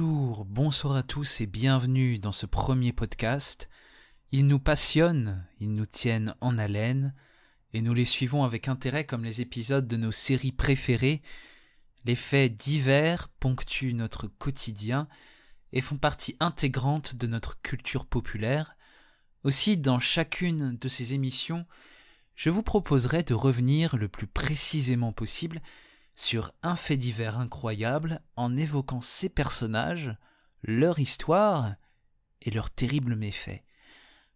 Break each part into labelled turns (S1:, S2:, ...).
S1: Bonjour, bonsoir à tous et bienvenue dans ce premier podcast. Ils nous passionnent, ils nous tiennent en haleine, et nous les suivons avec intérêt comme les épisodes de nos séries préférées. Les faits divers ponctuent notre quotidien et font partie intégrante de notre culture populaire. Aussi, dans chacune de ces émissions, je vous proposerai de revenir le plus précisément possible sur un fait divers incroyable en évoquant ces personnages, leur histoire et leurs terribles méfaits.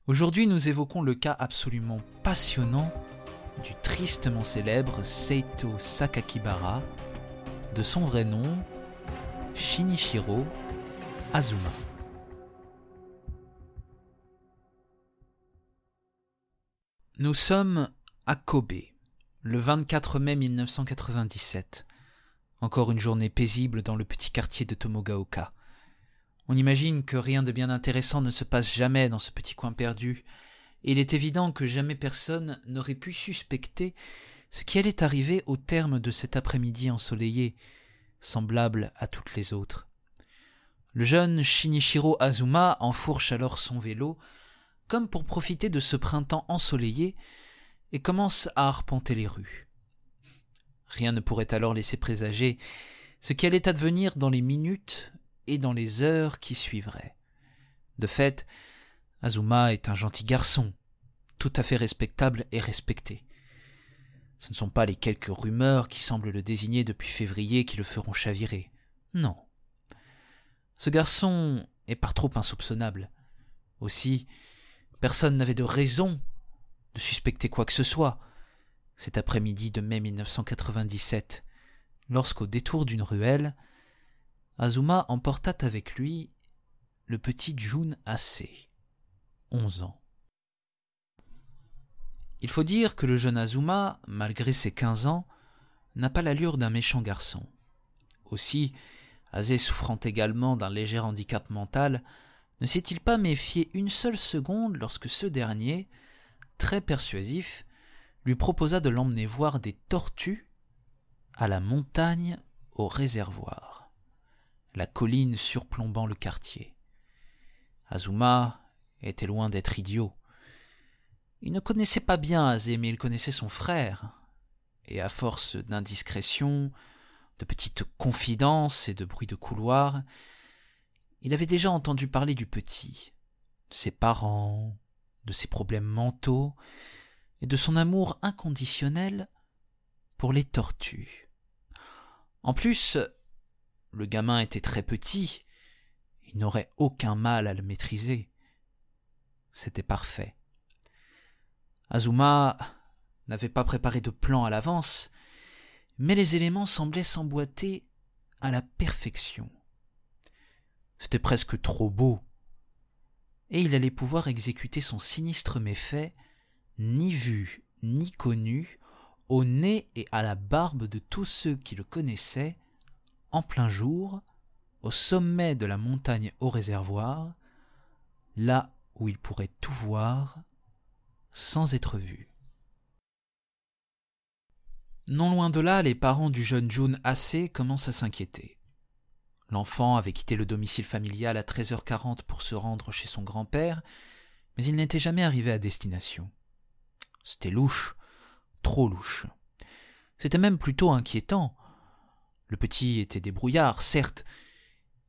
S1: Aujourd'hui, nous évoquons le cas absolument passionnant du tristement célèbre Seito Sakakibara, de son vrai nom, Shinichiro Azuma. Nous sommes à Kobe, le 24 mai 1997. Encore une journée paisible dans le petit quartier de Tomogaoka. On imagine que rien de bien intéressant ne se passe jamais dans ce petit coin perdu, et il est évident que jamais personne n'aurait pu suspecter ce qui allait arriver au terme de cet après-midi ensoleillé, semblable à toutes les autres. Le jeune Shinichiro Azuma enfourche alors son vélo, comme pour profiter de ce printemps ensoleillé, et commence à arpenter les rues. Rien ne pourrait alors laisser présager ce qui allait advenir dans les minutes et dans les heures qui suivraient. De fait, Azuma est un gentil garçon, tout à fait respectable et respecté. Ce ne sont pas les quelques rumeurs qui semblent le désigner depuis février qui le feront chavirer. Non. Ce garçon est par trop insoupçonnable. Aussi, personne n'avait de raison de suspecter quoi que ce soit. Cet après-midi de mai 1997, lorsqu'au détour d'une ruelle, Azuma emporta avec lui le petit Jun Ase, onze ans. Il faut dire que le jeune Azuma, malgré ses quinze ans, n'a pas l'allure d'un méchant garçon. Aussi, Ase souffrant également d'un léger handicap mental, ne s'est-il pas méfié une seule seconde lorsque ce dernier, très persuasif, lui proposa de l'emmener voir des tortues à la montagne au réservoir, la colline surplombant le quartier. Azuma était loin d'être idiot. Il ne connaissait pas bien Azé, mais il connaissait son frère, et à force d'indiscrétion, de petites confidences et de bruits de couloir, il avait déjà entendu parler du petit, de ses parents, de ses problèmes mentaux et de son amour inconditionnel pour les tortues. En plus, le gamin était très petit, il n'aurait aucun mal à le maîtriser. C'était parfait. Azuma n'avait pas préparé de plan à l'avance, mais les éléments semblaient s'emboîter à la perfection. C'était presque trop beau et il allait pouvoir exécuter son sinistre méfait, ni vu ni connu, au nez et à la barbe de tous ceux qui le connaissaient, en plein jour, au sommet de la montagne au réservoir, là où il pourrait tout voir sans être vu. Non loin de là, les parents du jeune June assez commencent à s'inquiéter. L'enfant avait quitté le domicile familial à 13h40 pour se rendre chez son grand-père, mais il n'était jamais arrivé à destination. C'était louche, trop louche. C'était même plutôt inquiétant. Le petit était débrouillard, certes,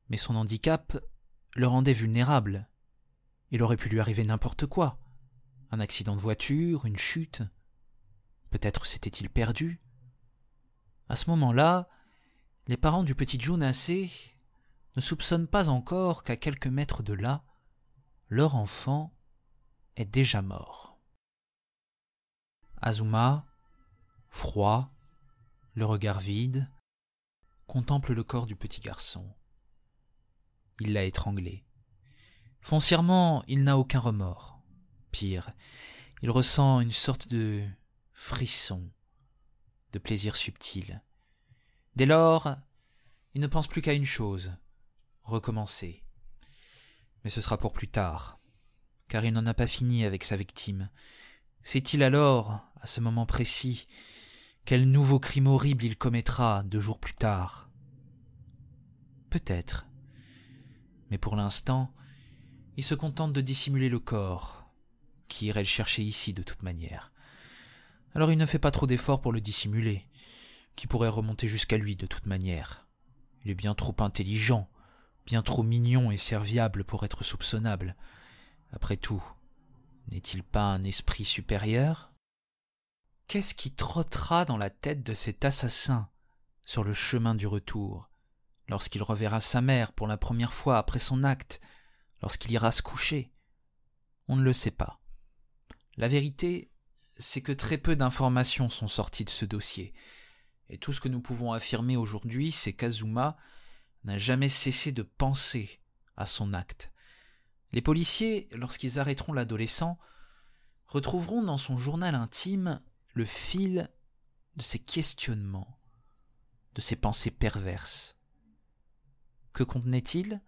S1: mais son handicap le rendait vulnérable. Il aurait pu lui arriver n'importe quoi. Un accident de voiture, une chute. Peut-être s'était-il perdu. À ce moment-là, les parents du petit Junasé ne soupçonnent pas encore qu'à quelques mètres de là, leur enfant est déjà mort. Azuma, froid, le regard vide, contemple le corps du petit garçon. Il l'a étranglé. Foncièrement, il n'a aucun remords. Pire, il ressent une sorte de frisson, de plaisir subtil. Dès lors, il ne pense plus qu'à une chose, recommencer. Mais ce sera pour plus tard, car il n'en a pas fini avec sa victime. Sait-il alors, à ce moment précis, quel nouveau crime horrible il commettra deux jours plus tard? Peut-être. Mais pour l'instant, il se contente de dissimuler le corps. Qui irait le chercher ici de toute manière Alors il ne fait pas trop d'efforts pour le dissimuler. Qui pourrait remonter jusqu'à lui de toute manière Il est bien trop intelligent, bien trop mignon et serviable pour être soupçonnable. Après tout, n'est-il pas un esprit supérieur? Qu'est-ce qui trottera dans la tête de cet assassin sur le chemin du retour, lorsqu'il reverra sa mère pour la première fois après son acte, lorsqu'il ira se coucher? On ne le sait pas. La vérité, c'est que très peu d'informations sont sorties de ce dossier, et tout ce que nous pouvons affirmer aujourd'hui, c'est qu'Azuma n'a jamais cessé de penser à son acte. Les policiers, lorsqu'ils arrêteront l'adolescent, retrouveront dans son journal intime le fil de ses questionnements, de ses pensées perverses. Que contenait-il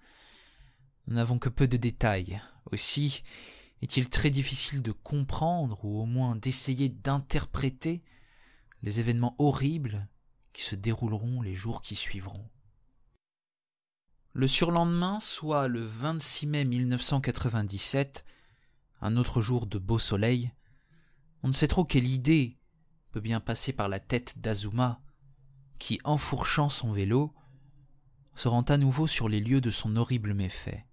S1: Nous n'avons que peu de détails. Aussi est-il très difficile de comprendre ou au moins d'essayer d'interpréter les événements horribles qui se dérouleront les jours qui suivront. Le surlendemain, soit le 26 mai 1997, un autre jour de beau soleil, on ne sait trop quelle idée peut bien passer par la tête d'Azuma, qui, enfourchant son vélo, se rend à nouveau sur les lieux de son horrible méfait.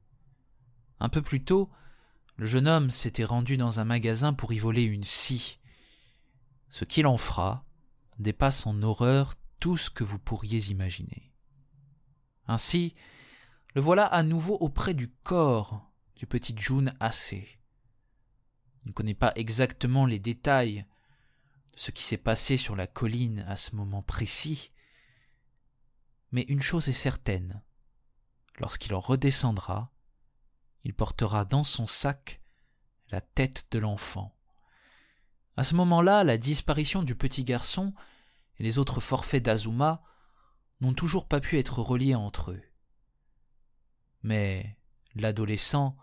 S1: Un peu plus tôt, le jeune homme s'était rendu dans un magasin pour y voler une scie. Ce qu'il en fera dépasse en horreur tout ce que vous pourriez imaginer. Ainsi, le voilà à nouveau auprès du corps du petit June assez. Il ne connaît pas exactement les détails de ce qui s'est passé sur la colline à ce moment précis, mais une chose est certaine, lorsqu'il en redescendra, il portera dans son sac la tête de l'enfant. À ce moment-là, la disparition du petit garçon et les autres forfaits d'Azuma n'ont toujours pas pu être reliés entre eux. Mais l'adolescent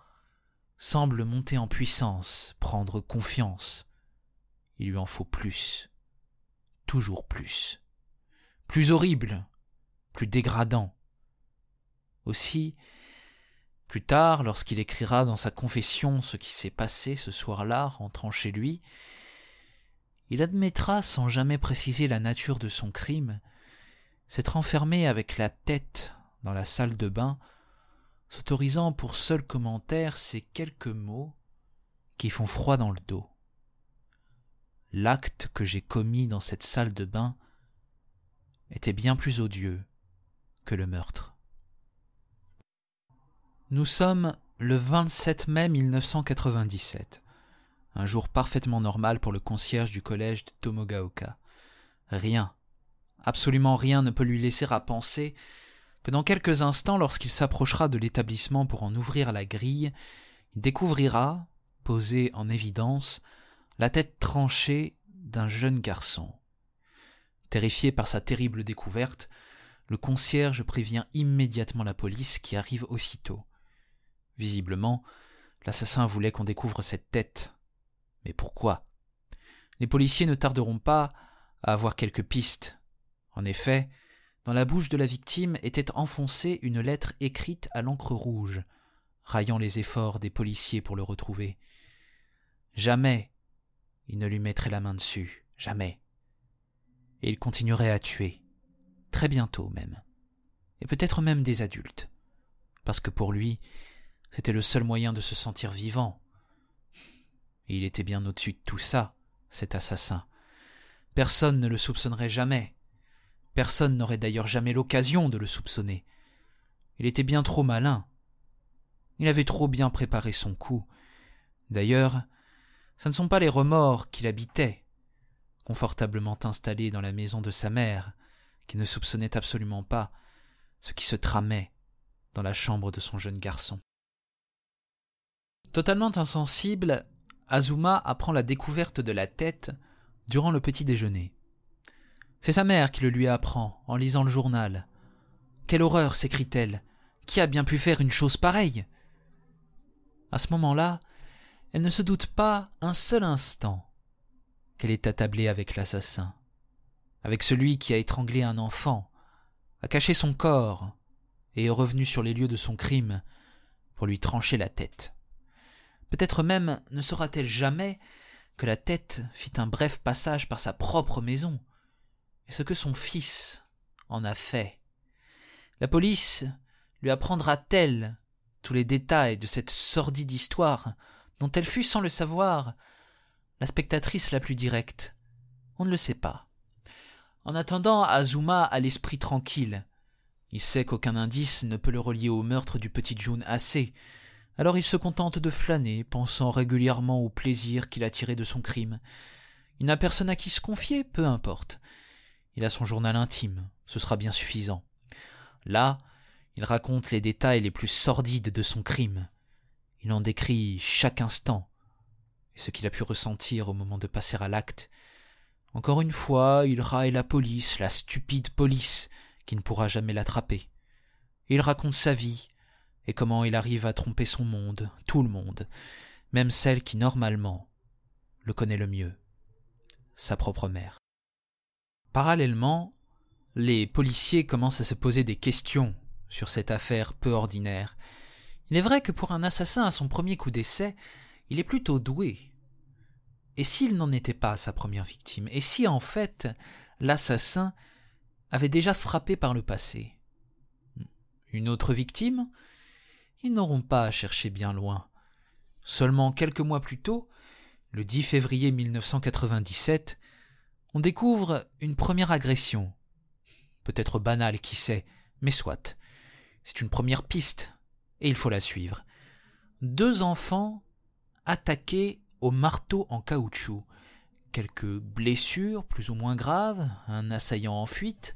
S1: semble monter en puissance, prendre confiance. Il lui en faut plus, toujours plus, plus horrible, plus dégradant. Aussi, plus tard, lorsqu'il écrira dans sa confession ce qui s'est passé ce soir-là, rentrant chez lui, il admettra, sans jamais préciser la nature de son crime, s'être enfermé avec la tête dans la salle de bain s'autorisant pour seul commentaire ces quelques mots qui font froid dans le dos. L'acte que j'ai commis dans cette salle de bain était bien plus odieux que le meurtre. Nous sommes le 27 mai 1997, un jour parfaitement normal pour le concierge du collège de Tomogaoka. Rien, absolument rien ne peut lui laisser à penser que dans quelques instants, lorsqu'il s'approchera de l'établissement pour en ouvrir la grille, il découvrira, posée en évidence, la tête tranchée d'un jeune garçon. Terrifié par sa terrible découverte, le concierge prévient immédiatement la police qui arrive aussitôt. Visiblement, l'assassin voulait qu'on découvre cette tête. Mais pourquoi? Les policiers ne tarderont pas à avoir quelques pistes. En effet, dans la bouche de la victime était enfoncée une lettre écrite à l'encre rouge, raillant les efforts des policiers pour le retrouver. Jamais il ne lui mettrait la main dessus, jamais. Et il continuerait à tuer, très bientôt même, et peut-être même des adultes, parce que pour lui, c'était le seul moyen de se sentir vivant. Et il était bien au-dessus de tout ça, cet assassin. Personne ne le soupçonnerait jamais, Personne n'aurait d'ailleurs jamais l'occasion de le soupçonner. Il était bien trop malin. Il avait trop bien préparé son coup. D'ailleurs, ce ne sont pas les remords qu'il habitait, confortablement installé dans la maison de sa mère, qui ne soupçonnait absolument pas ce qui se tramait dans la chambre de son jeune garçon. Totalement insensible, Azuma apprend la découverte de la tête durant le petit déjeuner. C'est sa mère qui le lui apprend en lisant le journal. Quelle horreur s'écrie-t-elle. Qui a bien pu faire une chose pareille? À ce moment-là, elle ne se doute pas un seul instant qu'elle est attablée avec l'assassin, avec celui qui a étranglé un enfant, a caché son corps et est revenu sur les lieux de son crime pour lui trancher la tête. Peut-être même ne saura-t-elle jamais que la tête fit un bref passage par sa propre maison, ce que son fils en a fait. La police lui apprendra-t-elle tous les détails de cette sordide histoire dont elle fut, sans le savoir, la spectatrice la plus directe? On ne le sait pas. En attendant, Azuma a l'esprit tranquille. Il sait qu'aucun indice ne peut le relier au meurtre du petit June assez. Alors il se contente de flâner, pensant régulièrement au plaisir qu'il a tiré de son crime. Il n'a personne à qui se confier, peu importe. Il a son journal intime, ce sera bien suffisant. Là, il raconte les détails les plus sordides de son crime. Il en décrit chaque instant, et ce qu'il a pu ressentir au moment de passer à l'acte, encore une fois, il raille la police, la stupide police, qui ne pourra jamais l'attraper. Il raconte sa vie, et comment il arrive à tromper son monde, tout le monde, même celle qui normalement le connaît le mieux, sa propre mère. Parallèlement, les policiers commencent à se poser des questions sur cette affaire peu ordinaire. Il est vrai que pour un assassin à son premier coup d'essai, il est plutôt doué. Et s'il n'en était pas sa première victime? Et si en fait l'assassin avait déjà frappé par le passé? Une autre victime? Ils n'auront pas à chercher bien loin. Seulement quelques mois plus tôt, le 10 février 1997, on découvre une première agression. Peut-être banale, qui sait, mais soit. C'est une première piste, et il faut la suivre. Deux enfants attaqués au marteau en caoutchouc. Quelques blessures plus ou moins graves, un assaillant en fuite.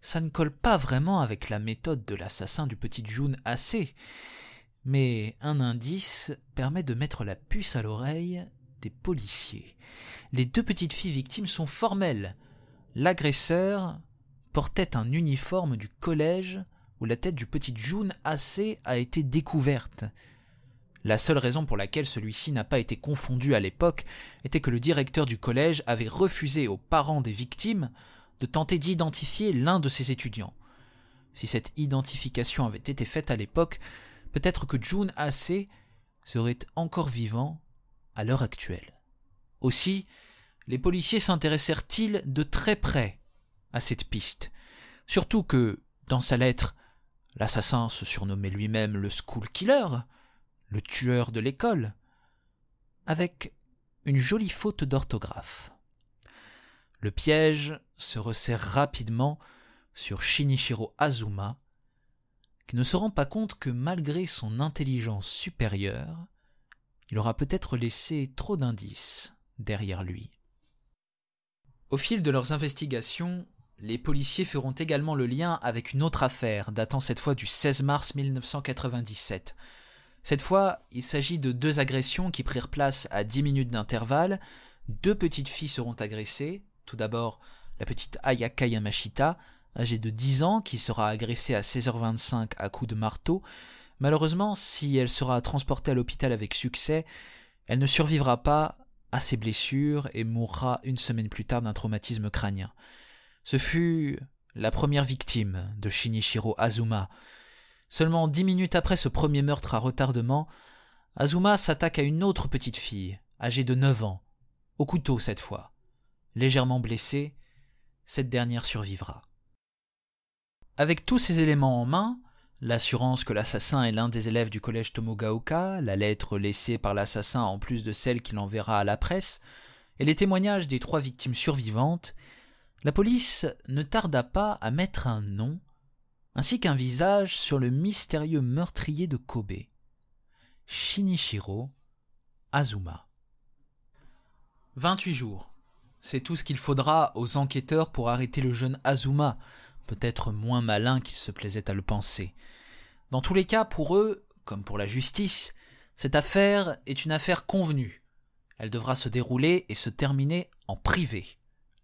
S1: Ça ne colle pas vraiment avec la méthode de l'assassin du petit June assez. Mais un indice permet de mettre la puce à l'oreille des policiers. Les deux petites filles victimes sont formelles. L'agresseur portait un uniforme du collège où la tête du petit June assez a été découverte. La seule raison pour laquelle celui-ci n'a pas été confondu à l'époque était que le directeur du collège avait refusé aux parents des victimes de tenter d'identifier l'un de ses étudiants. Si cette identification avait été faite à l'époque, peut-être que June AC serait encore vivant à l'heure actuelle. Aussi, les policiers s'intéressèrent-ils de très près à cette piste, surtout que, dans sa lettre, l'assassin se surnommait lui-même le School Killer, le tueur de l'école, avec une jolie faute d'orthographe. Le piège se resserre rapidement sur Shinichiro Azuma, qui ne se rend pas compte que malgré son intelligence supérieure, il aura peut-être laissé trop d'indices derrière lui. Au fil de leurs investigations, les policiers feront également le lien avec une autre affaire datant cette fois du 16 mars 1997, cette fois, il s'agit de deux agressions qui prirent place à dix minutes d'intervalle. Deux petites filles seront agressées. Tout d'abord, la petite Ayaka Yamashita, âgée de 10 ans, qui sera agressée à 16h25 à coups de marteau. Malheureusement, si elle sera transportée à l'hôpital avec succès, elle ne survivra pas à ses blessures et mourra une semaine plus tard d'un traumatisme crânien. Ce fut la première victime de Shinichiro Azuma, Seulement dix minutes après ce premier meurtre à retardement, Azuma s'attaque à une autre petite fille, âgée de neuf ans, au couteau cette fois. Légèrement blessée, cette dernière survivra. Avec tous ces éléments en main, l'assurance que l'assassin est l'un des élèves du collège Tomogaoka, la lettre laissée par l'assassin en plus de celle qu'il enverra à la presse, et les témoignages des trois victimes survivantes, la police ne tarda pas à mettre un nom ainsi qu'un visage sur le mystérieux meurtrier de Kobe, Shinichiro Azuma. 28 jours. C'est tout ce qu'il faudra aux enquêteurs pour arrêter le jeune Azuma, peut-être moins malin qu'il se plaisait à le penser. Dans tous les cas, pour eux, comme pour la justice, cette affaire est une affaire convenue. Elle devra se dérouler et se terminer en privé.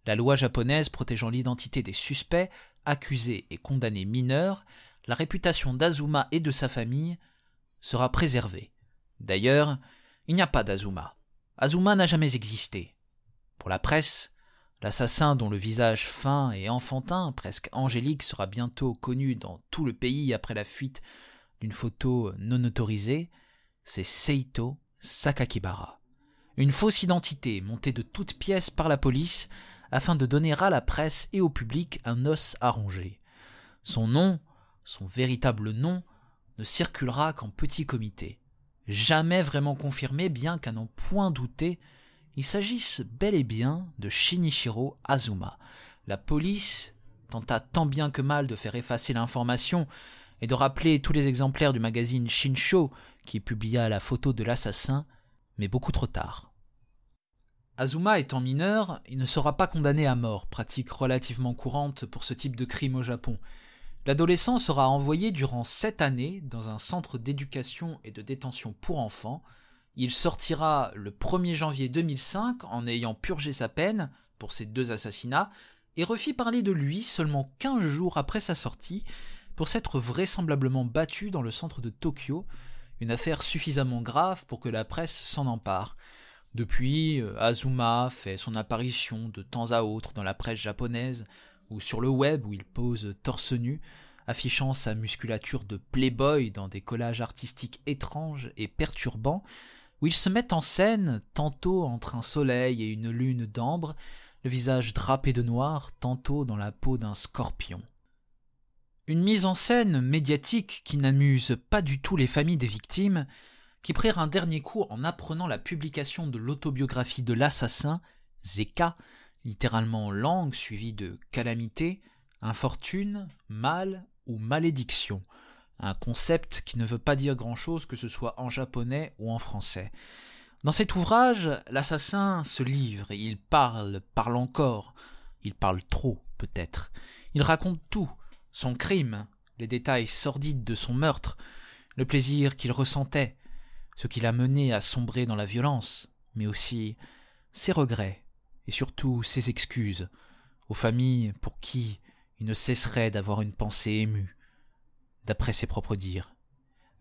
S1: La loi japonaise protégeant l'identité des suspects accusé et condamné mineur, la réputation d'Azuma et de sa famille sera préservée. D'ailleurs, il n'y a pas d'Azuma. Azuma n'a jamais existé. Pour la presse, l'assassin dont le visage fin et enfantin, presque angélique, sera bientôt connu dans tout le pays après la fuite d'une photo non autorisée, c'est Seito Sakakibara. Une fausse identité montée de toutes pièces par la police afin de donner à la presse et au public un os à ronger. Son nom, son véritable nom, ne circulera qu'en petit comité. Jamais vraiment confirmé, bien qu'à n'en point douter, il s'agisse bel et bien de Shinichiro Azuma. La police tenta tant bien que mal de faire effacer l'information et de rappeler tous les exemplaires du magazine Shinsho qui publia la photo de l'assassin, mais beaucoup trop tard. Azuma étant mineur, il ne sera pas condamné à mort, pratique relativement courante pour ce type de crime au Japon. L'adolescent sera envoyé durant sept années dans un centre d'éducation et de détention pour enfants. Il sortira le 1er janvier 2005 en ayant purgé sa peine pour ces deux assassinats et refit parler de lui seulement 15 jours après sa sortie pour s'être vraisemblablement battu dans le centre de Tokyo, une affaire suffisamment grave pour que la presse s'en empare. Depuis, euh, Azuma fait son apparition de temps à autre dans la presse japonaise ou sur le web où il pose torse nu, affichant sa musculature de playboy dans des collages artistiques étranges et perturbants, où il se met en scène tantôt entre un soleil et une lune d'ambre, le visage drapé de noir, tantôt dans la peau d'un scorpion. Une mise en scène médiatique qui n'amuse pas du tout les familles des victimes, qui prirent un dernier coup en apprenant la publication de l'autobiographie de l'assassin, Zeka, littéralement langue suivie de calamité, infortune, mal ou malédiction, un concept qui ne veut pas dire grand-chose que ce soit en japonais ou en français. Dans cet ouvrage, l'assassin se livre il parle, parle encore. Il parle trop, peut-être. Il raconte tout, son crime, les détails sordides de son meurtre, le plaisir qu'il ressentait, ce qui l'a mené à sombrer dans la violence, mais aussi ses regrets et surtout ses excuses aux familles pour qui il ne cesserait d'avoir une pensée émue, d'après ses propres dires.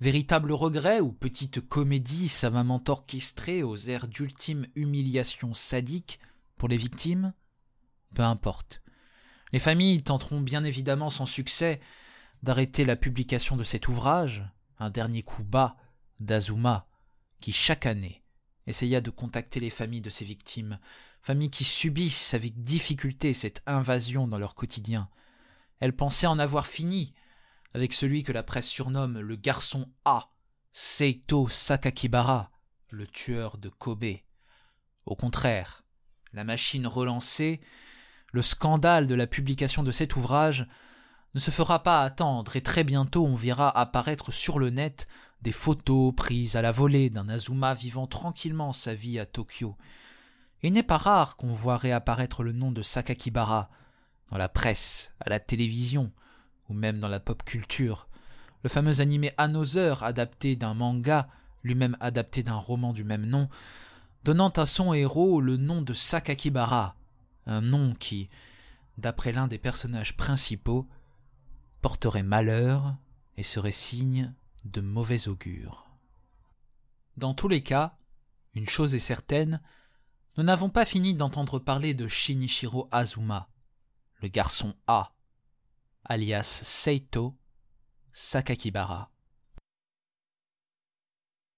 S1: Véritable regret ou petite comédie savamment orchestrée aux airs d'ultime humiliation sadique pour les victimes? Peu importe. Les familles tenteront bien évidemment sans succès d'arrêter la publication de cet ouvrage, un dernier coup bas d'Azuma, qui chaque année essaya de contacter les familles de ses victimes, familles qui subissent avec difficulté cette invasion dans leur quotidien. Elles pensaient en avoir fini avec celui que la presse surnomme le garçon A, Seito Sakakibara, le tueur de Kobe. Au contraire, la machine relancée, le scandale de la publication de cet ouvrage ne se fera pas attendre et très bientôt on verra apparaître sur le net des photos prises à la volée d'un Azuma vivant tranquillement sa vie à Tokyo. il n'est pas rare qu'on voit réapparaître le nom de Sakakibara dans la presse, à la télévision, ou même dans la pop culture. Le fameux animé Another, adapté d'un manga, lui-même adapté d'un roman du même nom, donnant à son héros le nom de Sakakibara, un nom qui, d'après l'un des personnages principaux, porterait malheur et serait signe de mauvais augure. Dans tous les cas, une chose est certaine, nous n'avons pas fini d'entendre parler de Shinichiro Azuma, le garçon A, alias Seito Sakakibara.